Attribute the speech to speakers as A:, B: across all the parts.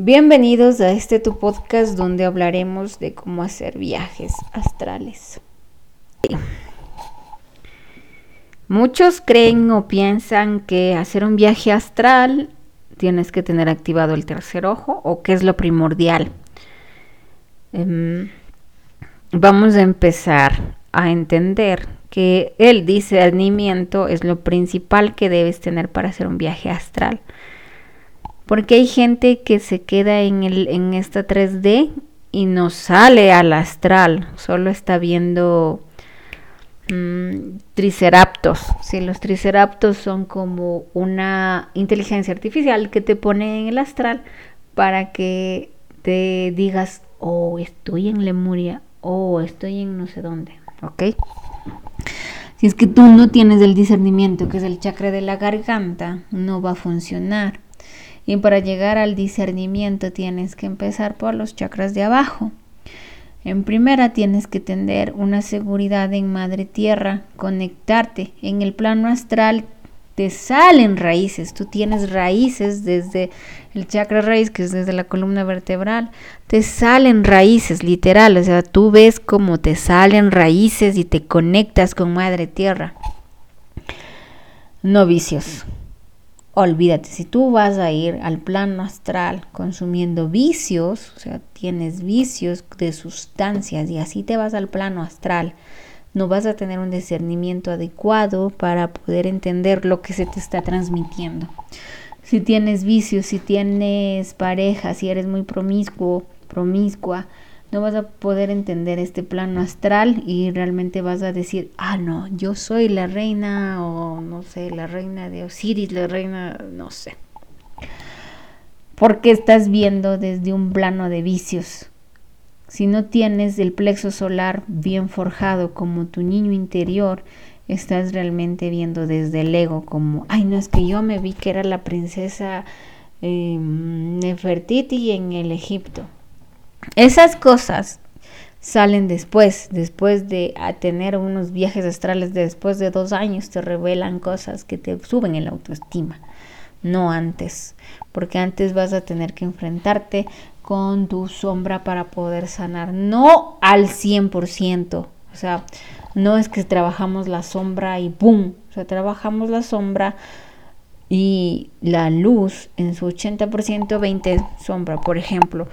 A: Bienvenidos a este tu podcast donde hablaremos de cómo hacer viajes astrales. Muchos creen o piensan que hacer un viaje astral tienes que tener activado el tercer ojo o que es lo primordial. Em, vamos a empezar a entender que el discernimiento es lo principal que debes tener para hacer un viaje astral. Porque hay gente que se queda en, el, en esta 3D y no sale al astral, solo está viendo mm, triceraptos. Sí, los triceraptos son como una inteligencia artificial que te pone en el astral para que te digas, oh, estoy en Lemuria, oh, estoy en no sé dónde, ¿ok? Si es que tú no tienes el discernimiento, que es el chakra de la garganta, no va a funcionar. Y para llegar al discernimiento tienes que empezar por los chakras de abajo. En primera tienes que tener una seguridad en Madre Tierra, conectarte. En el plano astral te salen raíces, tú tienes raíces desde el chakra raíz, que es desde la columna vertebral, te salen raíces, literal, o sea, tú ves cómo te salen raíces y te conectas con Madre Tierra. No vicios olvídate, si tú vas a ir al plano astral consumiendo vicios, o sea, tienes vicios de sustancias y así te vas al plano astral, no vas a tener un discernimiento adecuado para poder entender lo que se te está transmitiendo. Si tienes vicios, si tienes pareja, si eres muy promiscuo, promiscua, no vas a poder entender este plano astral y realmente vas a decir, ah, no, yo soy la reina o no sé, la reina de Osiris, la reina, no sé. Porque estás viendo desde un plano de vicios. Si no tienes el plexo solar bien forjado como tu niño interior, estás realmente viendo desde el ego como, ay, no es que yo me vi que era la princesa eh, Nefertiti en el Egipto esas cosas salen después, después de tener unos viajes astrales, después de dos años te revelan cosas que te suben en la autoestima, no antes, porque antes vas a tener que enfrentarte con tu sombra para poder sanar, no al 100%, o sea, no es que trabajamos la sombra y ¡boom! O sea, trabajamos la sombra y la luz en su 80%, 20 sombra, por ejemplo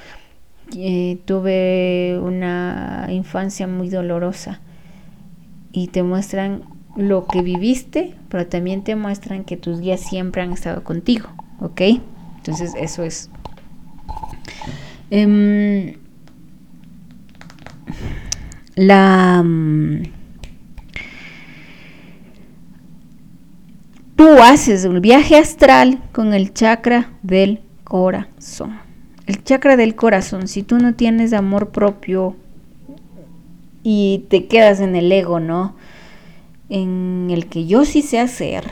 A: eh, tuve una infancia muy dolorosa y te muestran lo que viviste, pero también te muestran que tus guías siempre han estado contigo, ¿ok? Entonces eso es. Em, la... Mm, tú haces un viaje astral con el chakra del corazón el chakra del corazón, si tú no tienes amor propio y te quedas en el ego, ¿no? En el que yo sí sé hacer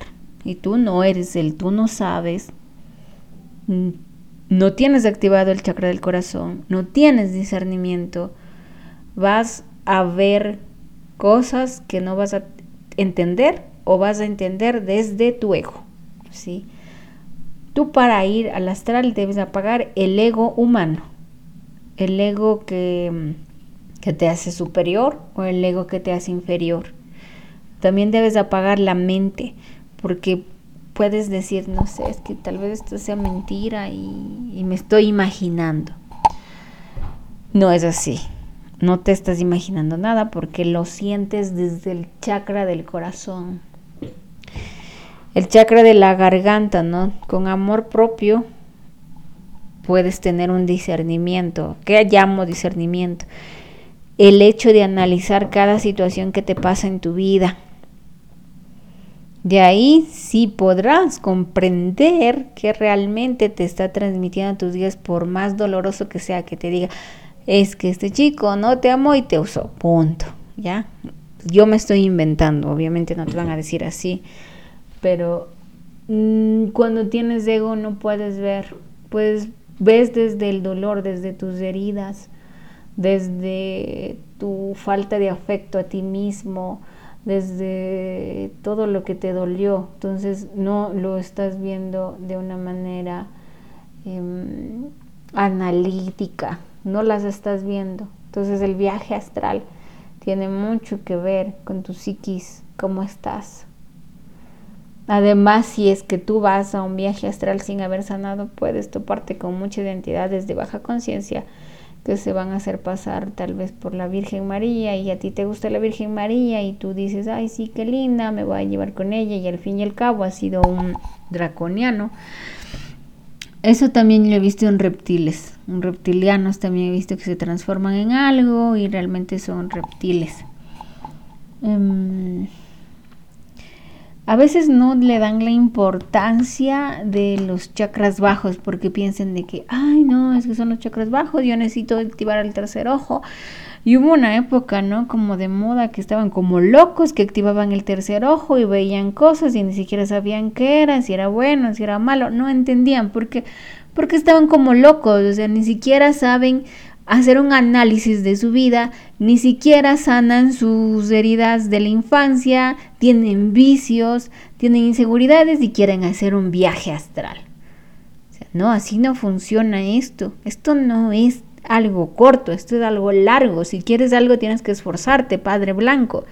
A: y tú no eres el, tú no sabes, no tienes activado el chakra del corazón, no tienes discernimiento, vas a ver cosas que no vas a entender o vas a entender desde tu ego, ¿sí? Tú para ir al astral debes apagar el ego humano, el ego que, que te hace superior o el ego que te hace inferior. También debes apagar la mente, porque puedes decir, no sé, es que tal vez esto sea mentira y, y me estoy imaginando. No es así. No te estás imaginando nada porque lo sientes desde el chakra del corazón el chakra de la garganta, ¿no? Con amor propio puedes tener un discernimiento. ¿Qué llamo discernimiento? El hecho de analizar cada situación que te pasa en tu vida. De ahí sí podrás comprender que realmente te está transmitiendo tus días, por más doloroso que sea que te diga, es que este chico no te amó y te usó, punto, ¿ya? Yo me estoy inventando, obviamente no te van a decir así, pero mm, cuando tienes ego no puedes ver, pues ves desde el dolor, desde tus heridas, desde tu falta de afecto a ti mismo, desde todo lo que te dolió. Entonces no lo estás viendo de una manera em, analítica, no las estás viendo. Entonces el viaje astral tiene mucho que ver con tu psiquis, cómo estás. Además, si es que tú vas a un viaje astral sin haber sanado, puedes toparte con muchas identidades de baja conciencia que se van a hacer pasar tal vez por la Virgen María y a ti te gusta la Virgen María y tú dices, ay, sí, qué linda, me voy a llevar con ella y al fin y al cabo ha sido un draconiano. Eso también lo he visto en reptiles, en reptilianos también he visto que se transforman en algo y realmente son reptiles. Em, a veces no le dan la importancia de los chakras bajos porque piensan de que, ay, no, es que son los chakras bajos, yo necesito activar el tercer ojo. Y hubo una época, ¿no? Como de moda que estaban como locos, que activaban el tercer ojo y veían cosas y ni siquiera sabían qué era, si era bueno, si era malo, no entendían porque porque estaban como locos, o sea, ni siquiera saben hacer un análisis de su vida, ni siquiera sanan sus heridas de la infancia, tienen vicios, tienen inseguridades y quieren hacer un viaje astral. O sea, no, así no funciona esto. Esto no es algo corto, esto es algo largo. Si quieres algo tienes que esforzarte, Padre Blanco.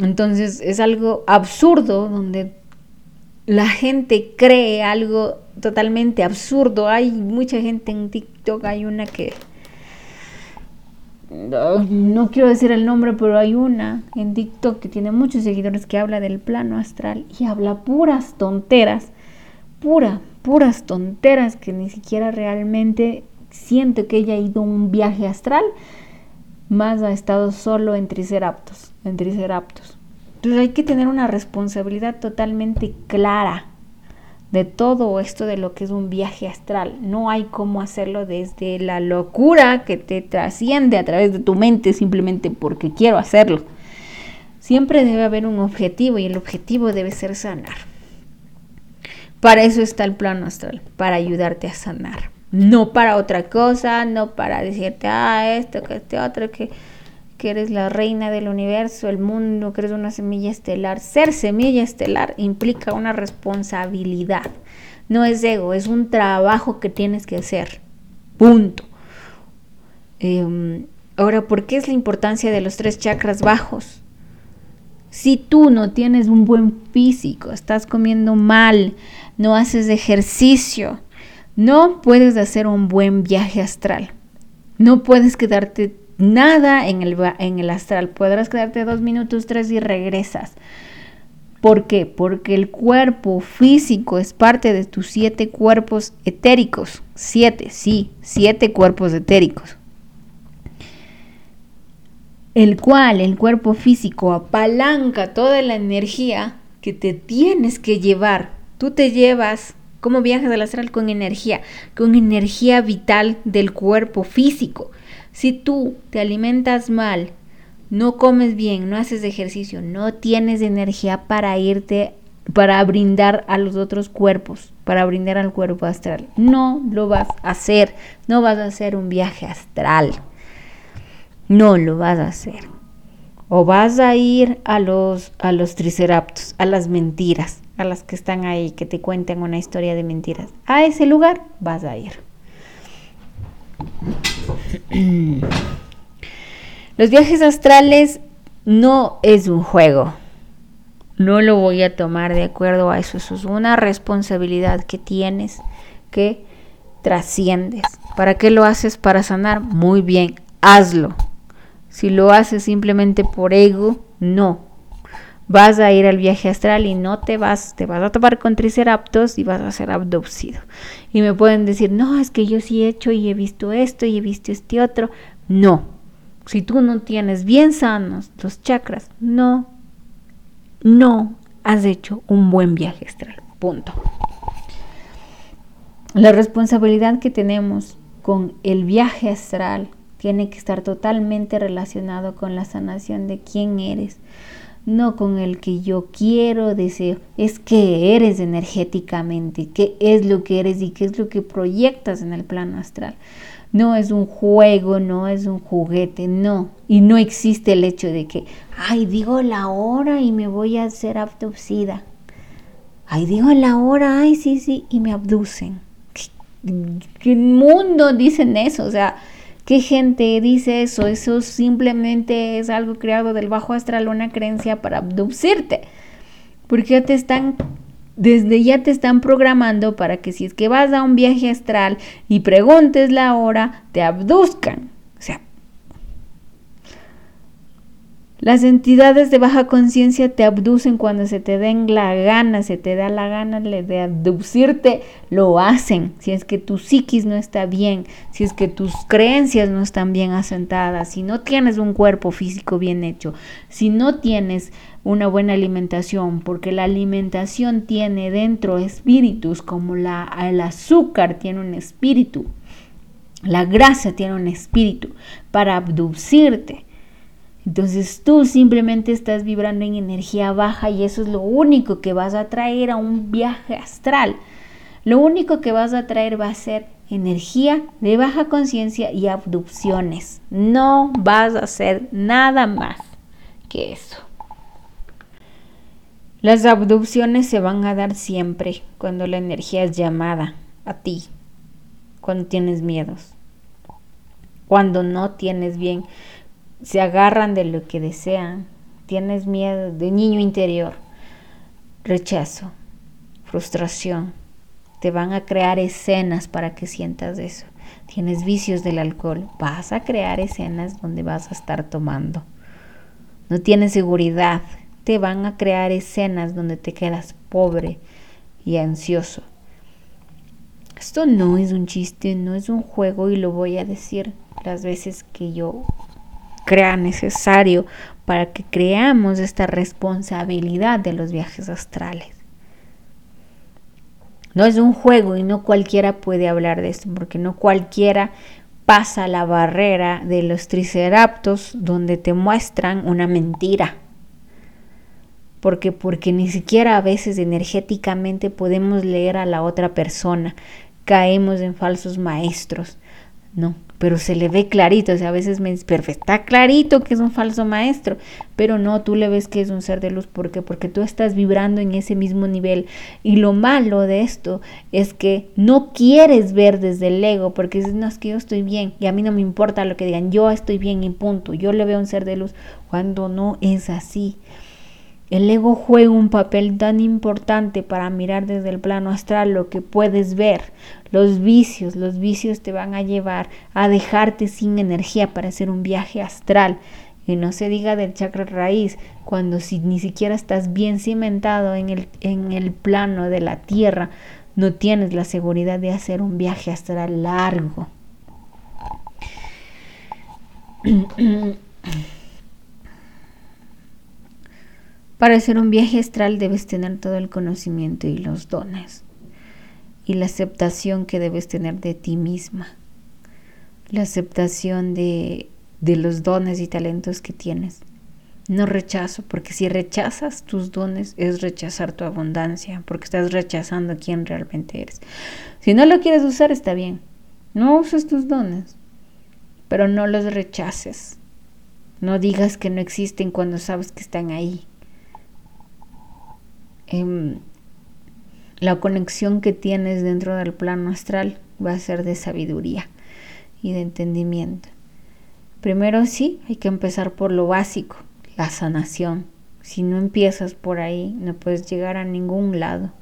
A: Entonces es algo absurdo donde la gente cree algo totalmente absurdo. Hay mucha gente en TikTok, hay una que... No, quiero decir el nombre, pero hay una en TikTok que tiene muchos seguidores que habla del plano astral y habla puras tonteras, pura, puras tonteras que ni siquiera realmente siento que ella ha ido un viaje astral, más ha estado solo en Triceraptos, en Triceraptos. Entonces hay que tener una responsabilidad totalmente clara de todo esto de lo que es un viaje astral. No hay cómo hacerlo desde la locura que te trasciende a través de tu mente simplemente porque quiero hacerlo. Siempre debe haber un objetivo y el objetivo debe ser sanar. Para eso está el plano astral, para ayudarte a sanar. No para otra cosa, no para decirte, ah, esto, que este otro, que que eres la reina del universo, el mundo, que eres una semilla estelar. Ser semilla estelar implica una responsabilidad. No es ego, es un trabajo que tienes que hacer. Punto. Em, ahora, ¿por qué es la importancia de los tres chakras bajos? Si tú no tienes un buen físico, estás comiendo mal, no haces ejercicio, no puedes hacer un buen viaje astral. No puedes quedarte nada en el, en el astral. Podrás quedarte dos minutos, tres y regresas. ¿Por qué? Porque el cuerpo físico es parte de tus siete cuerpos etéricos. Siete, sí, siete cuerpos etéricos. El cual, el cuerpo físico, apalanca toda la energía que te tienes que llevar. Tú te llevas, ¿cómo viajas al astral? Con energía, con energía vital del cuerpo físico. Si tú te alimentas mal, no comes bien, no haces ejercicio, no tienes energía para irte, para brindar a los otros cuerpos, para brindar al cuerpo astral. No lo vas a hacer, no vas a hacer un viaje astral. No lo vas a hacer. O vas a ir a los, a los triceraptos, a las mentiras, a las que están ahí, que te cuentan una historia de mentiras. A ese lugar vas a ir. Los viajes astrales no es un juego. No lo voy a tomar de acuerdo a eso. Eso es una responsabilidad que tienes que trasciendes. ¿Para qué lo haces? Para sanar. Muy bien, hazlo. Si lo haces simplemente por ego, no vas a ir al viaje astral y no te vas, te vas a topar con triceraptos y vas a ser abducido. Y me pueden decir, no, es que yo sí he hecho y he visto esto y he visto este otro. No, si tú no tienes bien sanos los chakras, no, no has hecho un buen viaje astral. Punto. La responsabilidad que tenemos con el viaje astral tiene que estar totalmente relacionado con la sanación de quién eres, no con el que yo quiero, deseo, es que eres energéticamente, qué es lo que eres y qué es lo que proyectas en el plano astral. No es un juego, no es un juguete, no. Y no existe el hecho de que, ay, digo la hora y me voy a ser abducida. Ay, digo la hora, ay, sí, sí, y me abducen. ¿Qué mundo dicen eso? O sea, ¿qué gente dice eso? Eso simplemente es algo creado del bajo astral, una creencia para abducirte. Porque te están, desde ya te están programando para que si es que vas a un viaje astral y preguntes la hora, te abduzcan. Las entidades de baja conciencia te abducen cuando se te den la gana, se te da la gana de abducirte, lo hacen. Si es que tu psiquis no está bien, si es que tus creencias no están bien asentadas, si no tienes un cuerpo físico bien hecho, si no tienes una buena alimentación, porque la alimentación tiene dentro espíritus como la, el azúcar tiene un espíritu, la grasa tiene un espíritu para abducirte. Entonces tú simplemente estás vibrando en energía baja y eso es lo único que vas a traer a un viaje astral. Lo único que vas a traer va a ser energía de baja conciencia y abducciones. No vas a hacer nada más que eso. Las abducciones se van a dar siempre cuando la energía es llamada a ti, cuando tienes miedos, cuando no tienes bien se agarran de lo que desean. Tienes miedo de niño interior, rechazo, frustración. Te van a crear escenas para que sientas eso. Tienes vicios del alcohol, vas a crear escenas donde vas a estar tomando. No tienes seguridad, te van a crear escenas donde te quedas pobre y ansioso. Esto no es un chiste, no es un juego y lo voy a decir las veces que yo crea necesario para que creamos esta responsabilidad de los viajes astrales. No es un juego y no cualquiera puede hablar de esto, porque no cualquiera pasa la barrera de los triceraptos donde te muestran una mentira. Porque porque ni siquiera a veces energéticamente podemos leer a la otra persona. Caemos en falsos maestros. No, pero se le ve clarito, o sea, a veces me dice, pero está clarito que es un falso maestro, pero no, tú le ves que es un ser de luz, ¿por qué? Porque tú estás vibrando en ese mismo nivel y lo malo de esto es que no quieres ver desde el ego, porque dices, no, es que yo estoy bien y a mí no me importa lo que digan, yo estoy bien y punto, yo le veo un ser de luz, cuando no es así. El ego juega un papel tan importante para mirar desde el plano astral lo que puedes ver. Los vicios, los vicios te van a llevar a dejarte sin energía para hacer un viaje astral. Y no se diga del chakra raíz, cuando si ni siquiera estás bien cimentado en el, en el plano de la tierra, no tienes la seguridad de hacer un viaje astral largo. Para hacer un viaje astral debes tener todo el conocimiento y los dones y la aceptación que debes tener de ti misma, la aceptación de, de los dones y talentos que tienes. No rechazo, porque si rechazas tus dones es rechazar tu abundancia, porque estás rechazando quién realmente eres. Si no lo quieres usar, está bien. No uses tus dones, pero no los rechaces. No digas que no existen cuando sabes que están ahí. Em, la conexión que tienes dentro del plano astral va a ser de sabiduría y de entendimiento. Primero sí, hay que empezar por lo básico, la sanación. Si no empiezas por ahí, no puedes llegar a ningún lado.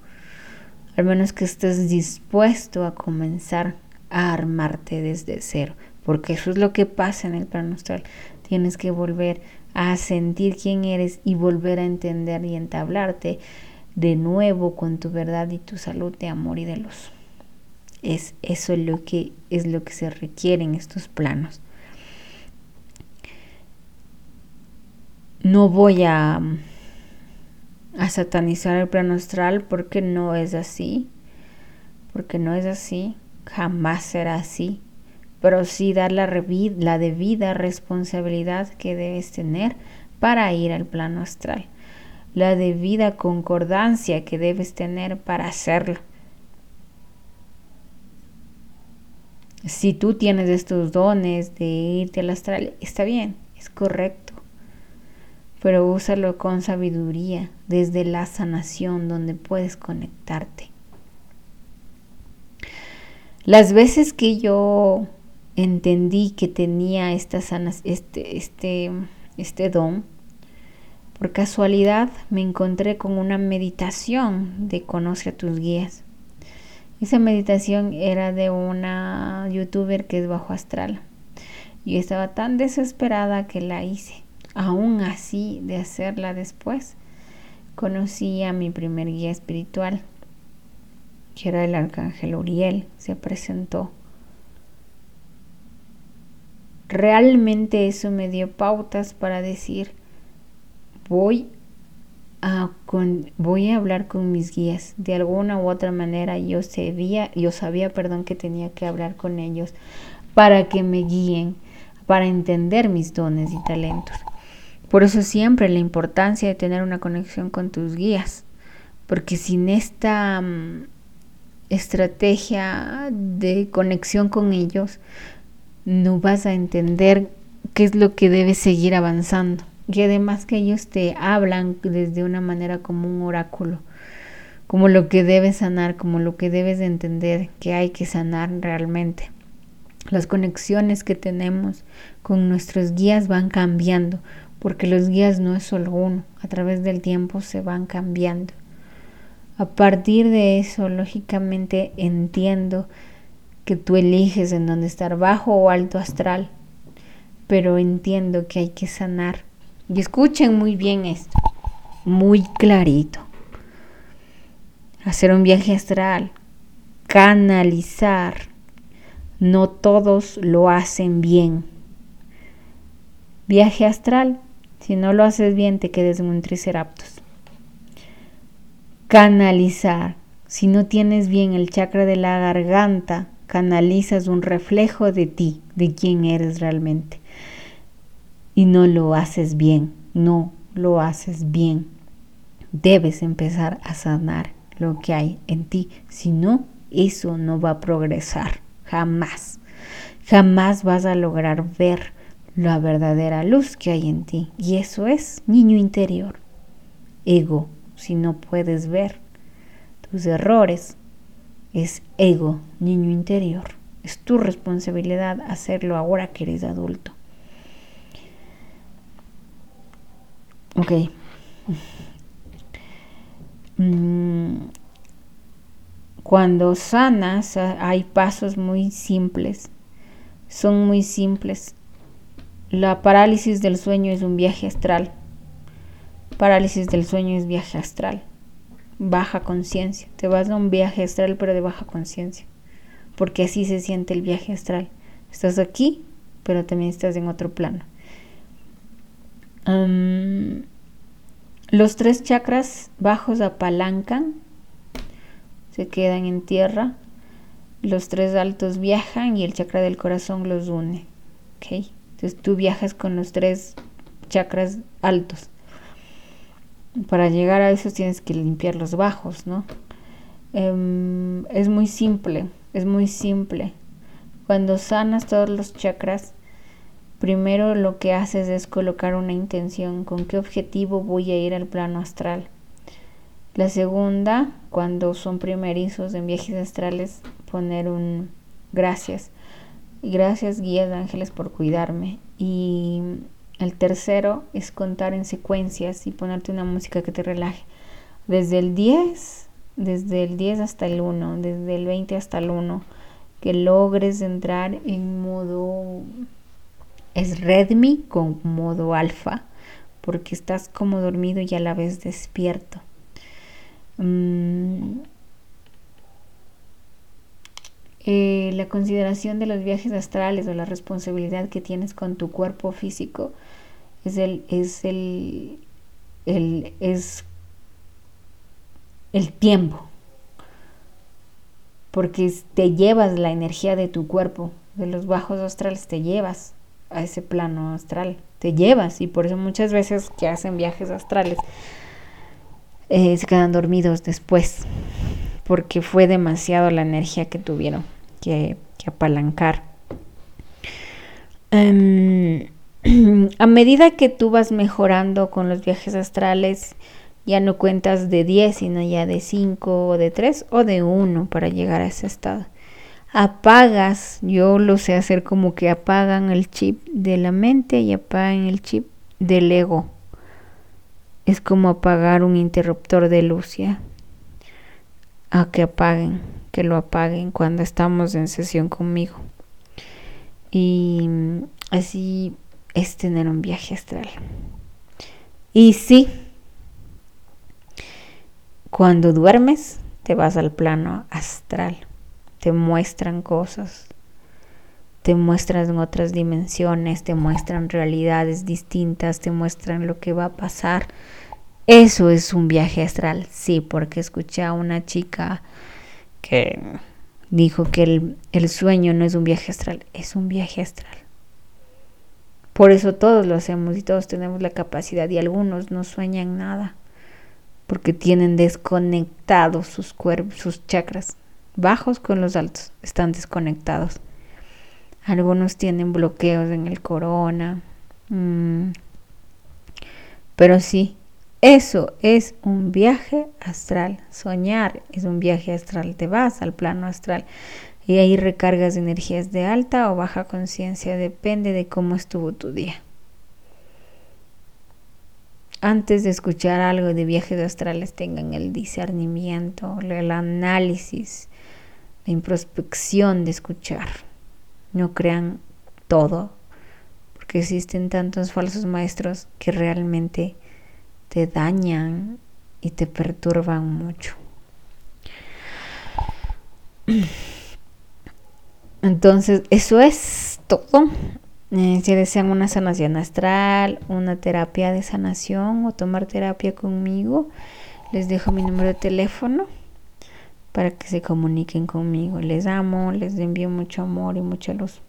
A: Al menos que estés dispuesto a comenzar a armarte desde cero. Porque eso es lo que pasa en el plano astral. Tienes que volver a sentir quién eres y volver a entender y entablarte de nuevo con tu verdad y tu salud de amor y de luz. Es eso lo que es lo que se requiere en estos planos. No voy a, satanizar el plano astral porque no es así. Porque no es así. Jamás será así. Pero sí dar la debida responsabilidad que debes tener para ir al plano astral la debida concordancia que debes tener para hacerlo. Si tú tienes estos dones de irte al astral, está bien, es correcto. Pero úsalo con sabiduría, desde la sanación donde puedes conectarte. Las veces que yo entendí que tenía esta sanas, este, este, este don, por casualidad me encontré con una meditación de Conoce a tus guías. Esa meditación era de una youtuber que es bajo astral. Yo estaba tan desesperada que la hice. Aún así, de hacerla después, conocí a mi primer guía espiritual, que era el arcángel Uriel. Se presentó realmente eso me dio pautas para decir, voy a, voy a hablar con mis guías. De alguna u otra manera yo sabía, yo sabía, perdón, que tenía que hablar con ellos para que me guíen, para entender mis dones y talentos. Por eso siempre la importancia de tener una conexión con tus guías, porque sin esta mm, estrategia de conexión con ellos, no vas a entender qué es lo que debes seguir avanzando. Y además que ellos te hablan desde una manera como un oráculo, como lo que debes sanar, como lo que debes entender que hay que sanar realmente. Las conexiones que tenemos con nuestros guías van cambiando, porque los guías no es solo uno, a través del tiempo se van cambiando. A partir de eso, lógicamente entiendo que tú eliges en dónde estar, bajo o alto astral, pero entiendo que hay que sanar. Y escuchen muy bien esto, muy clarito. Hacer un viaje astral, canalizar. No todos lo hacen bien. Viaje astral, si no lo haces bien te quedes en un triceraptos. Canalizar, si no tienes bien el chakra de la garganta, canalizas un reflejo de ti, de quién eres realmente. Y no lo haces bien, no lo haces bien. Debes empezar a sanar lo que hay en ti, si no, eso no va a progresar, jamás. Jamás vas a lograr ver la verdadera luz que hay en ti. Y eso es niño interior, ego, si no puedes ver tus errores, es ego, niño interior. Es tu responsabilidad hacerlo ahora que eres adulto. Ok. Mm, cuando sanas hay pasos muy simples. Son muy simples. La parálisis del sueño es un viaje astral. Parálisis del sueño es viaje astral baja conciencia. Te vas a un viaje astral, pero de baja conciencia. Porque así se siente el viaje astral. Estás aquí, pero también estás en otro plano. Los tres chakras bajos apalancan, se quedan en tierra. Los tres altos viajan y el chakra del corazón los une. Entonces tú viajas con los tres chakras altos para llegar a eso tienes que limpiar los bajos, ¿no? Em, es muy simple, es muy simple. Cuando sanas todos los chakras, primero lo que haces es colocar una intención, con qué objetivo voy a ir al plano astral. La segunda, cuando son primerizos en viajes astrales, poner un gracias. Gracias guías ángeles por cuidarme. Y el tercero es contar en secuencias y ponerte una música que te relaje. Desde el 10, desde el 10 hasta el 1, desde el 20 hasta el 1, que logres entrar en modo es Redmi con modo alfa, porque estás como dormido y a la vez despierto. Mm, eh, la consideración de los viajes astrales o la responsabilidad que tienes con tu cuerpo físico es el, es el, el, es el tiempo. Porque te llevas la energía de tu cuerpo, de los bajos astrales, te llevas a ese plano astral, te llevas. Y por eso muchas veces que hacen viajes astrales eh, se quedan dormidos después, porque fue demasiado la energía que tuvieron que, apalancar. Em, a medida que tú vas mejorando con los viajes astrales, ya no cuentas de 10, sino ya de 5 o de 3 o de 1 para llegar a ese estado. Apagas, yo lo sé hacer como que apagan el chip de la mente y apagan el chip del ego. Es como apagar un interruptor de luz. A que apaguen, que lo apaguen cuando estamos en sesión conmigo. Y así es tener un viaje astral. Y sí, cuando duermes te vas al plano astral, te muestran cosas, te muestran otras dimensiones, te muestran realidades distintas, te muestran lo que va a pasar. Eso es un viaje astral, sí, porque escuché a una chica que dijo que el, el sueño no es un viaje astral, es un viaje astral. Por eso todos lo hacemos y todos tenemos la capacidad y algunos no sueñan nada porque tienen desconectados sus cuerpos, sus chakras, bajos con los altos, están desconectados. Algunos tienen bloqueos en el corona. Mm. Pero sí, eso es un viaje astral. Soñar es un viaje astral. Te vas al plano astral y ahí recargas energías de alta o baja conciencia. Depende de cómo estuvo tu día. Antes de escuchar algo de viajes astrales, tengan el discernimiento, el análisis, la introspección de escuchar. No crean todo, porque existen tantos falsos maestros que realmente te dañan y te perturban mucho. Entonces, eso es todo. Eh, si desean una sanación astral, una terapia de sanación o tomar terapia conmigo, les dejo mi número de teléfono para que se comuniquen conmigo. Les amo, les envío mucho amor y mucha luz.